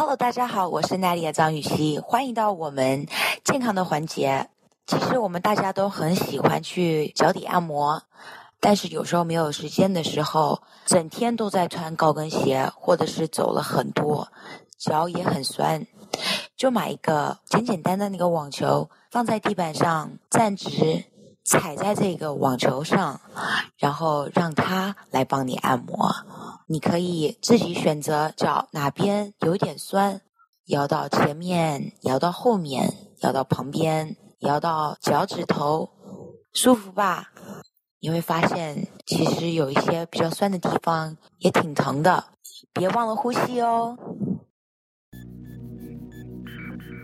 Hello，大家好，我是奈丽亚张雨绮，欢迎到我们健康的环节。其实我们大家都很喜欢去脚底按摩，但是有时候没有时间的时候，整天都在穿高跟鞋，或者是走了很多，脚也很酸，就买一个简简单单的一个网球，放在地板上站直，踩在这个网球上，然后让它来帮你按摩。你可以自己选择脚哪边有点酸，摇到前面，摇到后面，摇到旁边，摇到脚趾头，舒服吧？你会发现，其实有一些比较酸的地方也挺疼的，别忘了呼吸哦。